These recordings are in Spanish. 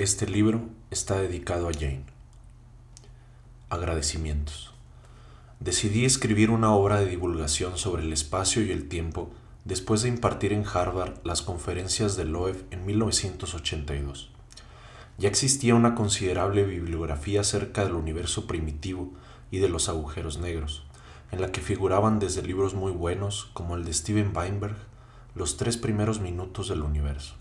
Este libro está dedicado a Jane. Agradecimientos. Decidí escribir una obra de divulgación sobre el espacio y el tiempo después de impartir en Harvard las conferencias de Loeb en 1982. Ya existía una considerable bibliografía acerca del universo primitivo y de los agujeros negros, en la que figuraban desde libros muy buenos como el de Steven Weinberg, Los tres primeros minutos del universo,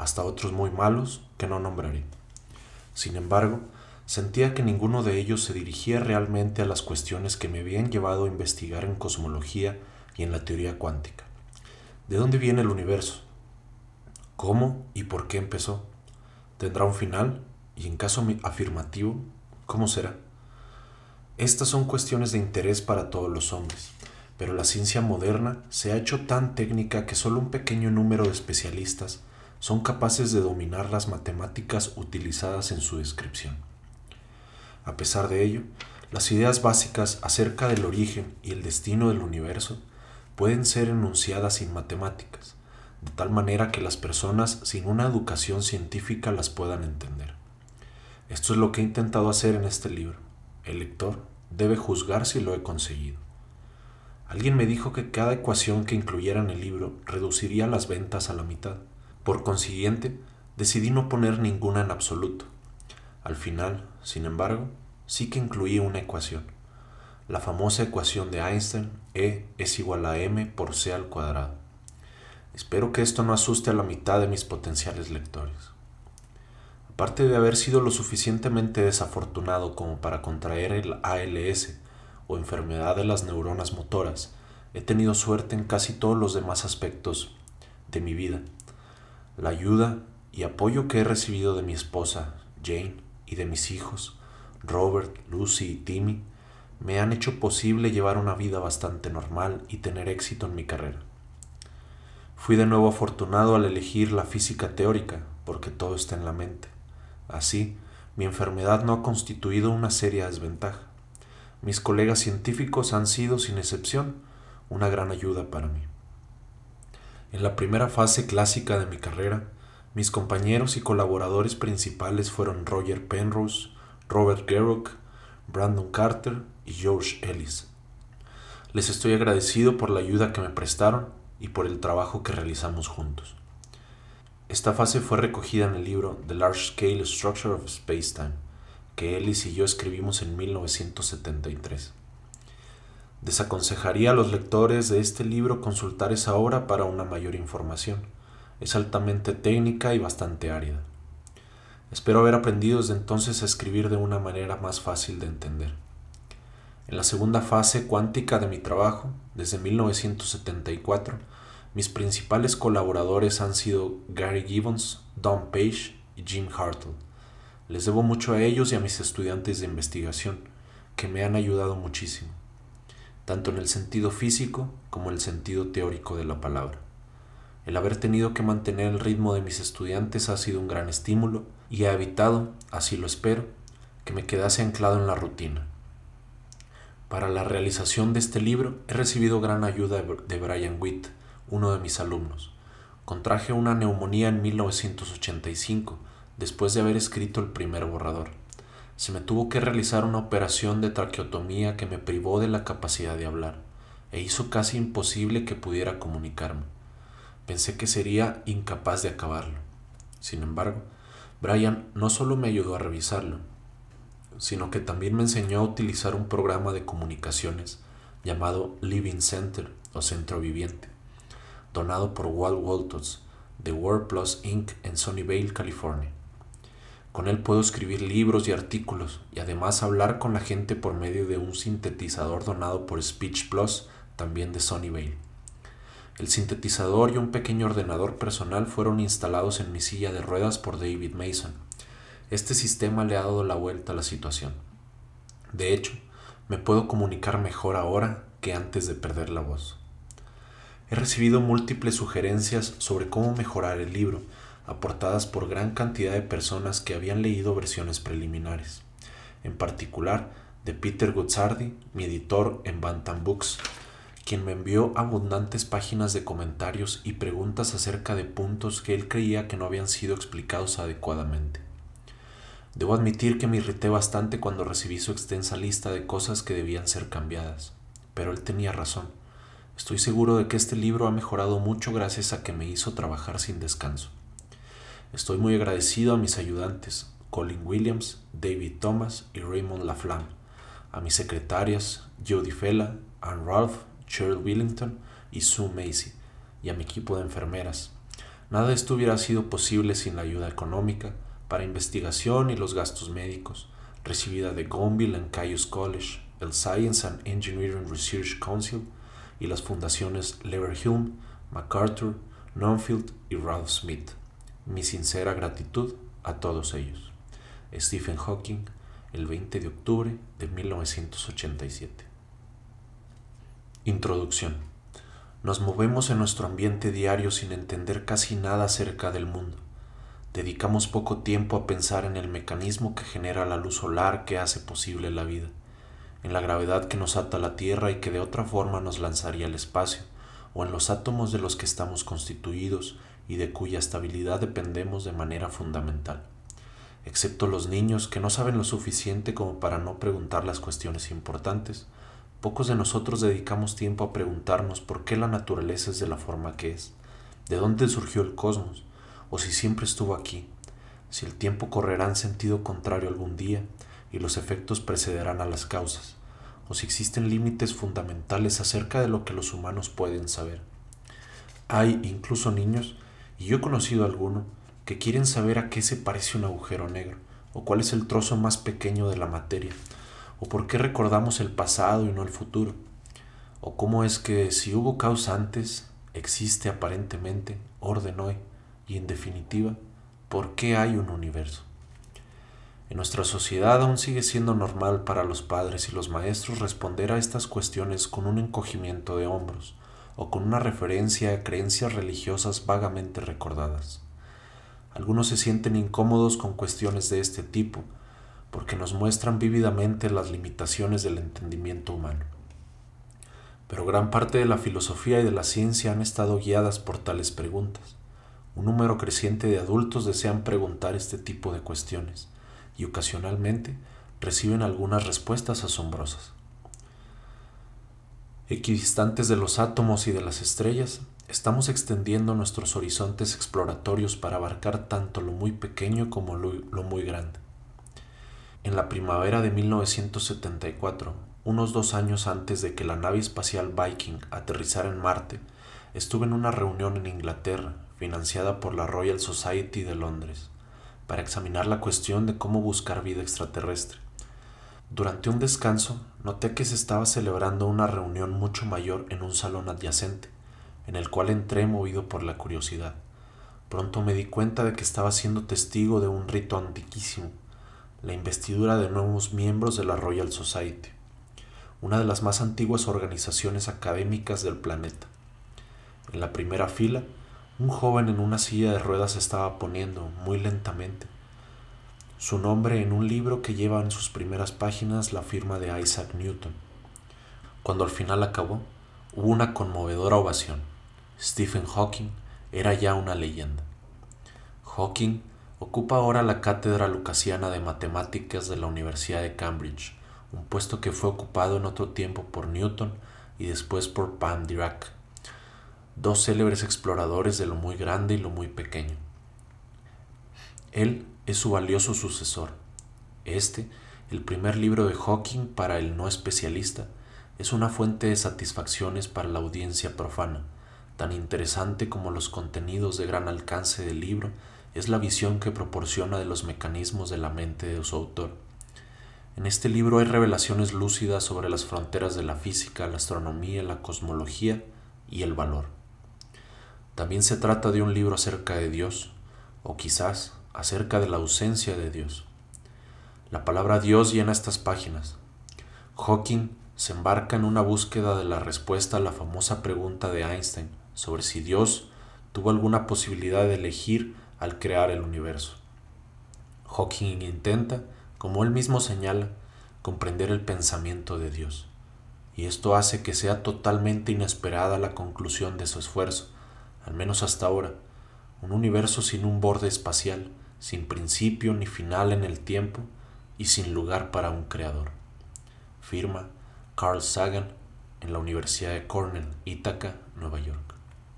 hasta otros muy malos que no nombraré. Sin embargo, sentía que ninguno de ellos se dirigía realmente a las cuestiones que me habían llevado a investigar en cosmología y en la teoría cuántica. ¿De dónde viene el universo? ¿Cómo y por qué empezó? ¿Tendrá un final? Y en caso afirmativo, ¿cómo será? Estas son cuestiones de interés para todos los hombres, pero la ciencia moderna se ha hecho tan técnica que solo un pequeño número de especialistas son capaces de dominar las matemáticas utilizadas en su descripción. A pesar de ello, las ideas básicas acerca del origen y el destino del universo pueden ser enunciadas sin matemáticas, de tal manera que las personas sin una educación científica las puedan entender. Esto es lo que he intentado hacer en este libro. El lector debe juzgar si lo he conseguido. Alguien me dijo que cada ecuación que incluyera en el libro reduciría las ventas a la mitad. Por consiguiente, decidí no poner ninguna en absoluto. Al final, sin embargo, sí que incluí una ecuación. La famosa ecuación de Einstein, E es igual a m por c al cuadrado. Espero que esto no asuste a la mitad de mis potenciales lectores. Aparte de haber sido lo suficientemente desafortunado como para contraer el ALS o enfermedad de las neuronas motoras, he tenido suerte en casi todos los demás aspectos de mi vida. La ayuda y apoyo que he recibido de mi esposa, Jane, y de mis hijos, Robert, Lucy y Timmy, me han hecho posible llevar una vida bastante normal y tener éxito en mi carrera. Fui de nuevo afortunado al elegir la física teórica, porque todo está en la mente. Así, mi enfermedad no ha constituido una seria desventaja. Mis colegas científicos han sido, sin excepción, una gran ayuda para mí. En la primera fase clásica de mi carrera, mis compañeros y colaboradores principales fueron Roger Penrose, Robert Garrock, Brandon Carter y George Ellis. Les estoy agradecido por la ayuda que me prestaron y por el trabajo que realizamos juntos. Esta fase fue recogida en el libro The Large Scale Structure of Spacetime, que Ellis y yo escribimos en 1973. Desaconsejaría a los lectores de este libro consultar esa obra para una mayor información. Es altamente técnica y bastante árida. Espero haber aprendido desde entonces a escribir de una manera más fácil de entender. En la segunda fase cuántica de mi trabajo, desde 1974, mis principales colaboradores han sido Gary Gibbons, Don Page y Jim Hartle. Les debo mucho a ellos y a mis estudiantes de investigación, que me han ayudado muchísimo, tanto en el sentido físico como en el sentido teórico de la palabra. El haber tenido que mantener el ritmo de mis estudiantes ha sido un gran estímulo y ha evitado, así lo espero, que me quedase anclado en la rutina. Para la realización de este libro he recibido gran ayuda de Brian Witt, uno de mis alumnos. Contraje una neumonía en 1985, después de haber escrito el primer borrador. Se me tuvo que realizar una operación de traqueotomía que me privó de la capacidad de hablar, e hizo casi imposible que pudiera comunicarme. Pensé que sería incapaz de acabarlo. Sin embargo, Brian no solo me ayudó a revisarlo, sino que también me enseñó a utilizar un programa de comunicaciones llamado Living Center o Centro Viviente donado por Walt Waltons de WordPlus Inc. en Sunnyvale, California. Con él puedo escribir libros y artículos y además hablar con la gente por medio de un sintetizador donado por Speech Plus, también de Sunnyvale. El sintetizador y un pequeño ordenador personal fueron instalados en mi silla de ruedas por David Mason. Este sistema le ha dado la vuelta a la situación. De hecho, me puedo comunicar mejor ahora que antes de perder la voz. He recibido múltiples sugerencias sobre cómo mejorar el libro, aportadas por gran cantidad de personas que habían leído versiones preliminares, en particular de Peter Guzzardi, mi editor en Bantam Books, quien me envió abundantes páginas de comentarios y preguntas acerca de puntos que él creía que no habían sido explicados adecuadamente. Debo admitir que me irrité bastante cuando recibí su extensa lista de cosas que debían ser cambiadas, pero él tenía razón. Estoy seguro de que este libro ha mejorado mucho gracias a que me hizo trabajar sin descanso. Estoy muy agradecido a mis ayudantes, Colin Williams, David Thomas y Raymond Laflamme, a mis secretarias, Jody Fella, Anne Ralph, Cheryl Willington y Sue Macy, y a mi equipo de enfermeras. Nada de esto hubiera sido posible sin la ayuda económica, para investigación y los gastos médicos, recibida de Gonville and Caius College, el Science and Engineering Research Council y las fundaciones Leverhulme, MacArthur, Nonfield y Ralph Smith. Mi sincera gratitud a todos ellos. Stephen Hawking, el 20 de octubre de 1987. Introducción. Nos movemos en nuestro ambiente diario sin entender casi nada acerca del mundo dedicamos poco tiempo a pensar en el mecanismo que genera la luz solar que hace posible la vida, en la gravedad que nos ata a la Tierra y que de otra forma nos lanzaría al espacio, o en los átomos de los que estamos constituidos y de cuya estabilidad dependemos de manera fundamental. Excepto los niños que no saben lo suficiente como para no preguntar las cuestiones importantes, pocos de nosotros dedicamos tiempo a preguntarnos por qué la naturaleza es de la forma que es, de dónde surgió el cosmos, o si siempre estuvo aquí, si el tiempo correrá en sentido contrario algún día y los efectos precederán a las causas, o si existen límites fundamentales acerca de lo que los humanos pueden saber. Hay incluso niños, y yo he conocido alguno, que quieren saber a qué se parece un agujero negro, o cuál es el trozo más pequeño de la materia, o por qué recordamos el pasado y no el futuro, o cómo es que si hubo causa antes, existe aparentemente orden hoy y en definitiva, ¿por qué hay un universo? En nuestra sociedad aún sigue siendo normal para los padres y los maestros responder a estas cuestiones con un encogimiento de hombros o con una referencia a creencias religiosas vagamente recordadas. Algunos se sienten incómodos con cuestiones de este tipo porque nos muestran vívidamente las limitaciones del entendimiento humano. Pero gran parte de la filosofía y de la ciencia han estado guiadas por tales preguntas. Un número creciente de adultos desean preguntar este tipo de cuestiones y ocasionalmente reciben algunas respuestas asombrosas. Equidistantes de los átomos y de las estrellas, estamos extendiendo nuestros horizontes exploratorios para abarcar tanto lo muy pequeño como lo, muy grande. En la primavera de 1974, unos dos años antes de que la nave espacial Viking aterrizara en Marte, estuve en una reunión en Inglaterra financiada por la Royal Society de Londres, para examinar la cuestión de cómo buscar vida extraterrestre. Durante un descanso, noté que se estaba celebrando una reunión mucho mayor en un salón adyacente, en el cual entré movido por la curiosidad. Pronto me di cuenta de que estaba siendo testigo de un rito antiquísimo, la investidura de nuevos miembros de la Royal Society, una de las más antiguas organizaciones académicas del planeta. En la primera fila un joven en una silla de ruedas estaba poniendo, muy lentamente, su nombre en un libro que lleva en sus primeras páginas la firma de Isaac Newton. Cuando al final acabó, hubo una conmovedora ovación. Stephen Hawking era ya una leyenda. Hawking ocupa ahora la cátedra lucasiana de matemáticas de la Universidad de Cambridge, un puesto que fue ocupado en otro tiempo por Newton y después por Pan Dirac dos célebres exploradores de lo muy grande y lo muy pequeño. Él es su valioso sucesor. Este, el primer libro de Hawking para el no especialista, es una fuente de satisfacciones para la audiencia profana. Tan interesante como los contenidos de gran alcance del libro es la visión que proporciona de los mecanismos de la mente de su autor. En este libro hay revelaciones lúcidas sobre las fronteras de la física, la astronomía, la cosmología y el valor. También se trata de un libro acerca de Dios, o quizás acerca de la ausencia de Dios. La palabra Dios llena estas páginas. Hawking se embarca en una búsqueda de la respuesta a la famosa pregunta de Einstein sobre si Dios tuvo alguna posibilidad de elegir al crear el universo. Hawking intenta, como él mismo señala, comprender el pensamiento de Dios, y esto hace que sea totalmente inesperada la conclusión de su esfuerzo, al menos hasta ahora, un universo sin un borde espacial, sin principio ni final en el tiempo y sin lugar para un creador. Firma Carl Sagan en la Universidad de Cornell, Ithaca, Nueva York.